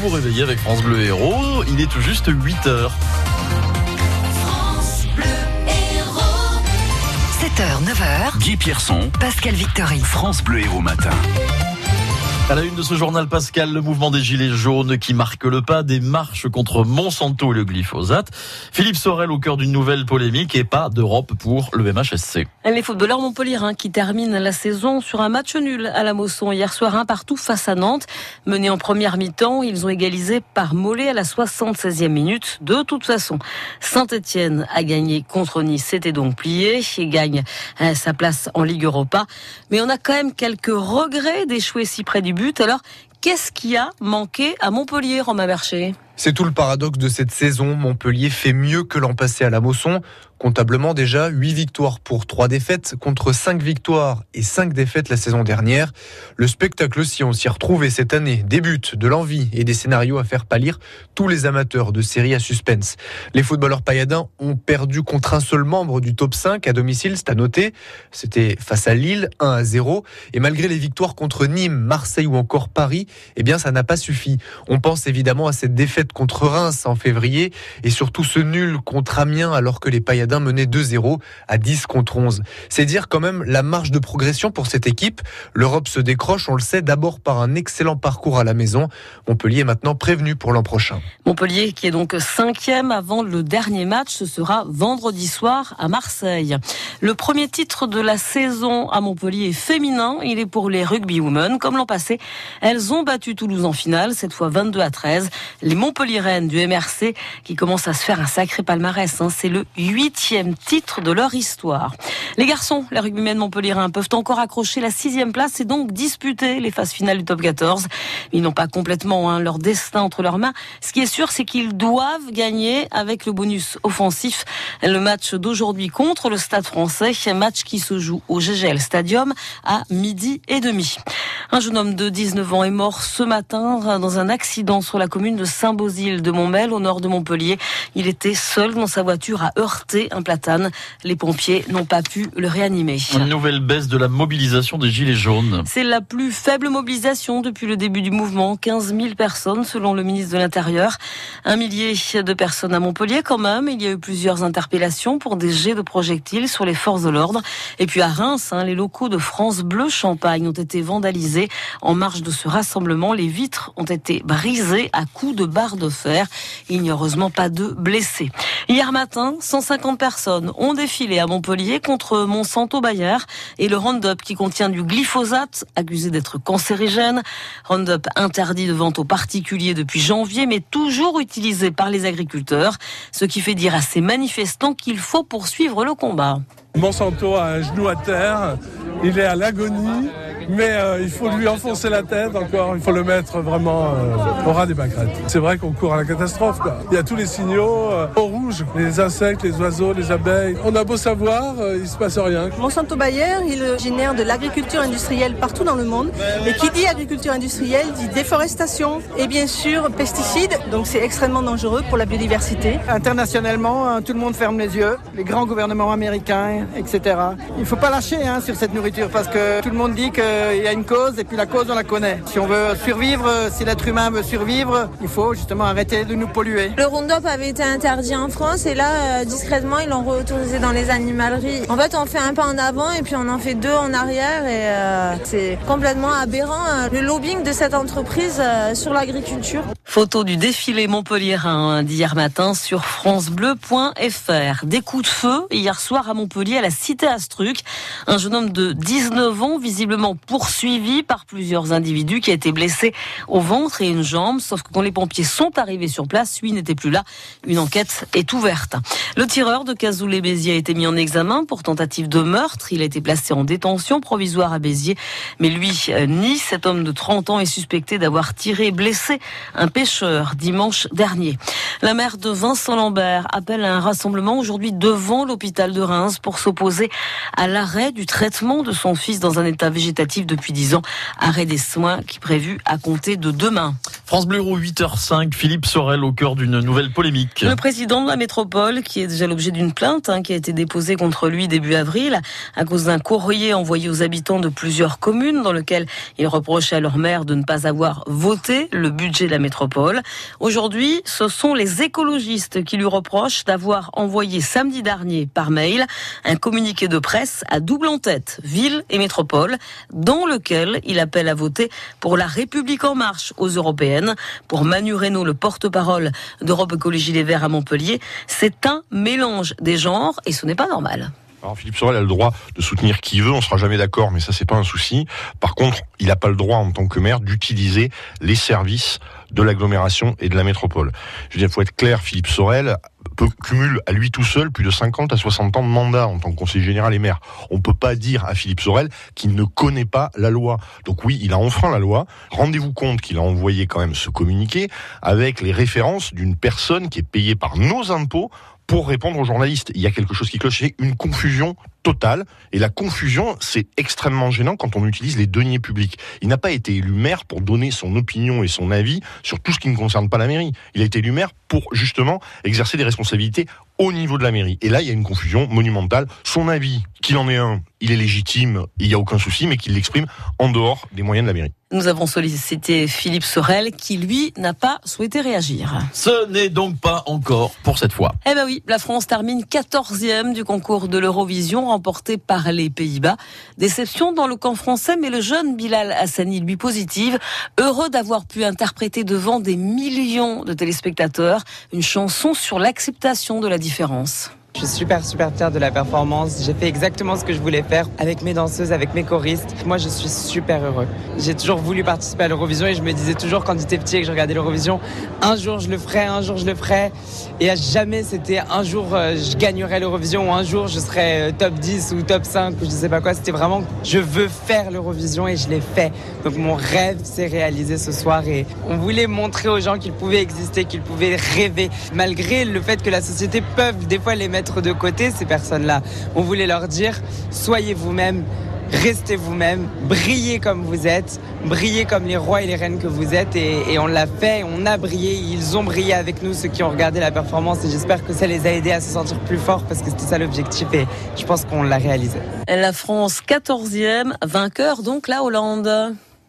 vous réveillez avec France Bleu Héros. Il est tout juste 8 heures. 7h, 9h. Guy Pierson, Pascal Victory. France Bleu Héros Matin. À la une de ce journal, Pascal, le mouvement des Gilets jaunes qui marque le pas des marches contre Monsanto et le glyphosate. Philippe Sorel au cœur d'une nouvelle polémique et pas d'Europe pour le MHSC. Les footballeurs montpelliérains qui terminent la saison sur un match nul à la Mosson hier soir, un partout face à Nantes. Menés en première mi-temps, ils ont égalisé par Mollet à la 76e minute. De toute façon, Saint-Etienne a gagné contre Nice, c'était donc plié et gagne euh, sa place en Ligue Europa. Mais on a quand même quelques regrets d'échouer si près du but. Alors, qu'est-ce qui a manqué à Montpellier, Romain Bercher? C'est tout le paradoxe de cette saison. Montpellier fait mieux que l'an passé à la Mosson. Comptablement déjà, 8 victoires pour 3 défaites contre 5 victoires et 5 défaites la saison dernière. Le spectacle, si on s'y retrouvait cette année, débute de l'envie et des scénarios à faire pâlir tous les amateurs de séries à suspense. Les footballeurs pailladins ont perdu contre un seul membre du top 5 à domicile, c'est à noter. C'était face à Lille, 1 à 0. Et malgré les victoires contre Nîmes, Marseille ou encore Paris, eh bien, ça n'a pas suffi. On pense évidemment à cette défaite contre Reims en février et surtout ce nul contre Amiens alors que les pailladins menaient 2-0 à 10 contre 11. C'est dire quand même la marge de progression pour cette équipe. L'Europe se décroche, on le sait, d'abord par un excellent parcours à la maison. Montpellier est maintenant prévenu pour l'an prochain. Montpellier qui est donc cinquième avant le dernier match, ce sera vendredi soir à Marseille. Le premier titre de la saison à Montpellier est féminin, il est pour les rugby women. Comme l'an passé, elles ont battu Toulouse en finale, cette fois 22 à 13. Les Montpelliéraines du MRC qui commencent à se faire un sacré palmarès. Hein. C'est le titre de leur histoire. Les garçons, les rugbymen montpelliérains peuvent encore accrocher la sixième place et donc disputer les phases finales du top 14. Ils n'ont pas complètement hein, leur destin entre leurs mains. Ce qui est sûr, c'est qu'ils doivent gagner avec le bonus offensif le match d'aujourd'hui contre le Stade français, match qui se joue au GGL Stadium à midi et demi. Un jeune homme de 19 ans est mort ce matin dans un accident sur la commune de Saint-Bosile de Montmel, au nord de Montpellier. Il était seul dans sa voiture à heurter un platane. Les pompiers n'ont pas pu le réanimer. Une nouvelle baisse de la mobilisation des Gilets jaunes. C'est la plus faible mobilisation depuis le début du mouvement. 15 000 personnes selon le ministre de l'Intérieur. Un millier de personnes à Montpellier quand même. Il y a eu plusieurs interpellations pour des jets de projectiles sur les forces de l'ordre. Et puis à Reims, hein, les locaux de France Bleu Champagne ont été vandalisés. En marge de ce rassemblement, les vitres ont été brisées à coups de barres de fer. Il n'y a heureusement pas de blessés. Hier matin, 150 personnes ont défilé à Montpellier contre Monsanto Bayer et le Roundup qui contient du glyphosate accusé d'être cancérigène. Roundup interdit de vente aux particuliers depuis janvier mais toujours utilisé par les agriculteurs, ce qui fait dire à ces manifestants qu'il faut poursuivre le combat. Monsanto a un genou à terre, il est à l'agonie, mais euh, il faut lui enfoncer la tête encore, il faut le mettre vraiment euh, au ras des pâquerettes. C'est vrai qu'on court à la catastrophe. Quoi. Il y a tous les signaux euh, rouge, les insectes, les oiseaux, les abeilles. On a beau savoir, euh, il se passe rien. Monsanto Bayer, il génère de l'agriculture industrielle partout dans le monde. Et qui dit agriculture industrielle dit déforestation et bien sûr pesticides. Donc c'est extrêmement dangereux pour la biodiversité. Internationalement, hein, tout le monde ferme les yeux, les grands gouvernements américains, etc. Il ne faut pas lâcher hein, sur cette nourriture parce que tout le monde dit qu'il y a une cause et puis la cause on la connaît. Si on veut survivre, si l'être humain veut survivre, il faut justement arrêter de nous polluer. Le Roundup avait été interdit en France et là, euh, discrètement, ils l'ont autorisé dans les animaleries. En fait, on fait un pas en avant et puis on en fait deux en arrière et euh, c'est complètement aberrant euh, le lobbying de cette entreprise sur l'agriculture. Photo du défilé montpelliérain d'hier matin sur francebleu.fr. Des coups de feu hier soir à Montpellier à la cité Astruc. Un jeune homme de 19 ans visiblement poursuivi par plusieurs individus qui a été blessé au ventre et une jambe. Sauf que quand les pompiers sont arrivés sur place, lui n'était plus là. Une enquête est ouverte. Le tireur de Cazoulé-Béziers a été mis en examen pour tentative de meurtre. Il a été placé en détention provisoire à Béziers. Mais lui euh, nie. Cet homme de 30 ans est suspecté d'avoir tiré et blessé un pêcheur dimanche dernier. La mère de Vincent Lambert appelle à un rassemblement aujourd'hui devant l'hôpital de Reims pour s'opposer à l'arrêt du traitement de son fils dans un état végétatif depuis 10 ans. Arrêt des soins qui est prévu à compter de demain. France Bleu Héros, 8h05, Philippe Sorel au cœur d'une nouvelle polémique. Le président de la métropole, qui est déjà l'objet d'une plainte hein, qui a été déposée contre lui début avril à cause d'un courrier envoyé aux habitants de plusieurs communes dans lequel il reprochait à leur maire de ne pas avoir voté le budget de la métropole. Aujourd'hui, ce sont les écologistes qui lui reprochent d'avoir envoyé samedi dernier par mail un communiqué de presse à double en tête, ville et métropole, dans lequel il appelle à voter pour la République en marche aux européennes. Pour Manu Reynaud, le porte-parole d'Europe Écologie Les Verts à Montpellier, c'est un mélange des genres et ce n'est pas normal. Alors Philippe Sorel a le droit de soutenir qui veut, on sera jamais d'accord, mais ça c'est pas un souci. Par contre, il n'a pas le droit en tant que maire d'utiliser les services de l'agglomération et de la métropole. Je veux dire, faut être clair, Philippe Sorel peut, cumule à lui tout seul plus de 50 à 60 ans de mandat en tant que conseiller général et maire. On ne peut pas dire à Philippe Sorel qu'il ne connaît pas la loi. Donc oui, il a enfreint la loi. Rendez-vous compte qu'il a envoyé quand même ce communiqué avec les références d'une personne qui est payée par nos impôts pour répondre aux journalistes. Il y a quelque chose qui cloche, c'est une confusion totale. Et la confusion, c'est extrêmement gênant quand on utilise les deniers publics. Il n'a pas été élu maire pour donner son opinion et son avis sur tout ce qui ne concerne pas la mairie. Il a été élu maire pour justement exercer des responsabilités au niveau de la mairie. Et là, il y a une confusion monumentale. Son avis, qu'il en ait un, il est légitime, il n'y a aucun souci, mais qu'il l'exprime en dehors des moyens de la mairie. Nous avons sollicité Philippe Sorel qui, lui, n'a pas souhaité réagir. Ce n'est donc pas encore pour cette fois. Eh ben oui, la France termine 14e du concours de l'Eurovision remporté par les Pays-Bas. Déception dans le camp français, mais le jeune Bilal Hassani, lui positive, heureux d'avoir pu interpréter devant des millions de téléspectateurs une chanson sur l'acceptation de la différence différence. Je suis super super fière de la performance. J'ai fait exactement ce que je voulais faire avec mes danseuses, avec mes choristes. Moi, je suis super heureux. J'ai toujours voulu participer à l'Eurovision et je me disais toujours quand j'étais petit et que je regardais l'Eurovision, un jour je le ferai, un jour je le ferai. Et à jamais c'était un jour euh, je gagnerai l'Eurovision ou un jour je serai euh, top 10 ou top 5 ou je sais pas quoi. C'était vraiment je veux faire l'Eurovision et je l'ai fait. Donc mon rêve s'est réalisé ce soir et on voulait montrer aux gens qu'ils pouvaient exister, qu'ils pouvaient rêver malgré le fait que la société peut des fois les mettre de côté, ces personnes-là. On voulait leur dire, soyez vous-même, restez vous-même, brillez comme vous êtes, brillez comme les rois et les reines que vous êtes. Et, on l'a fait, on a brillé, ils ont brillé avec nous, ceux qui ont regardé la performance. Et j'espère que ça les a aidés à se sentir plus forts parce que c'était ça l'objectif. Et je pense qu'on l'a réalisé. La France 14e, vainqueur donc la Hollande.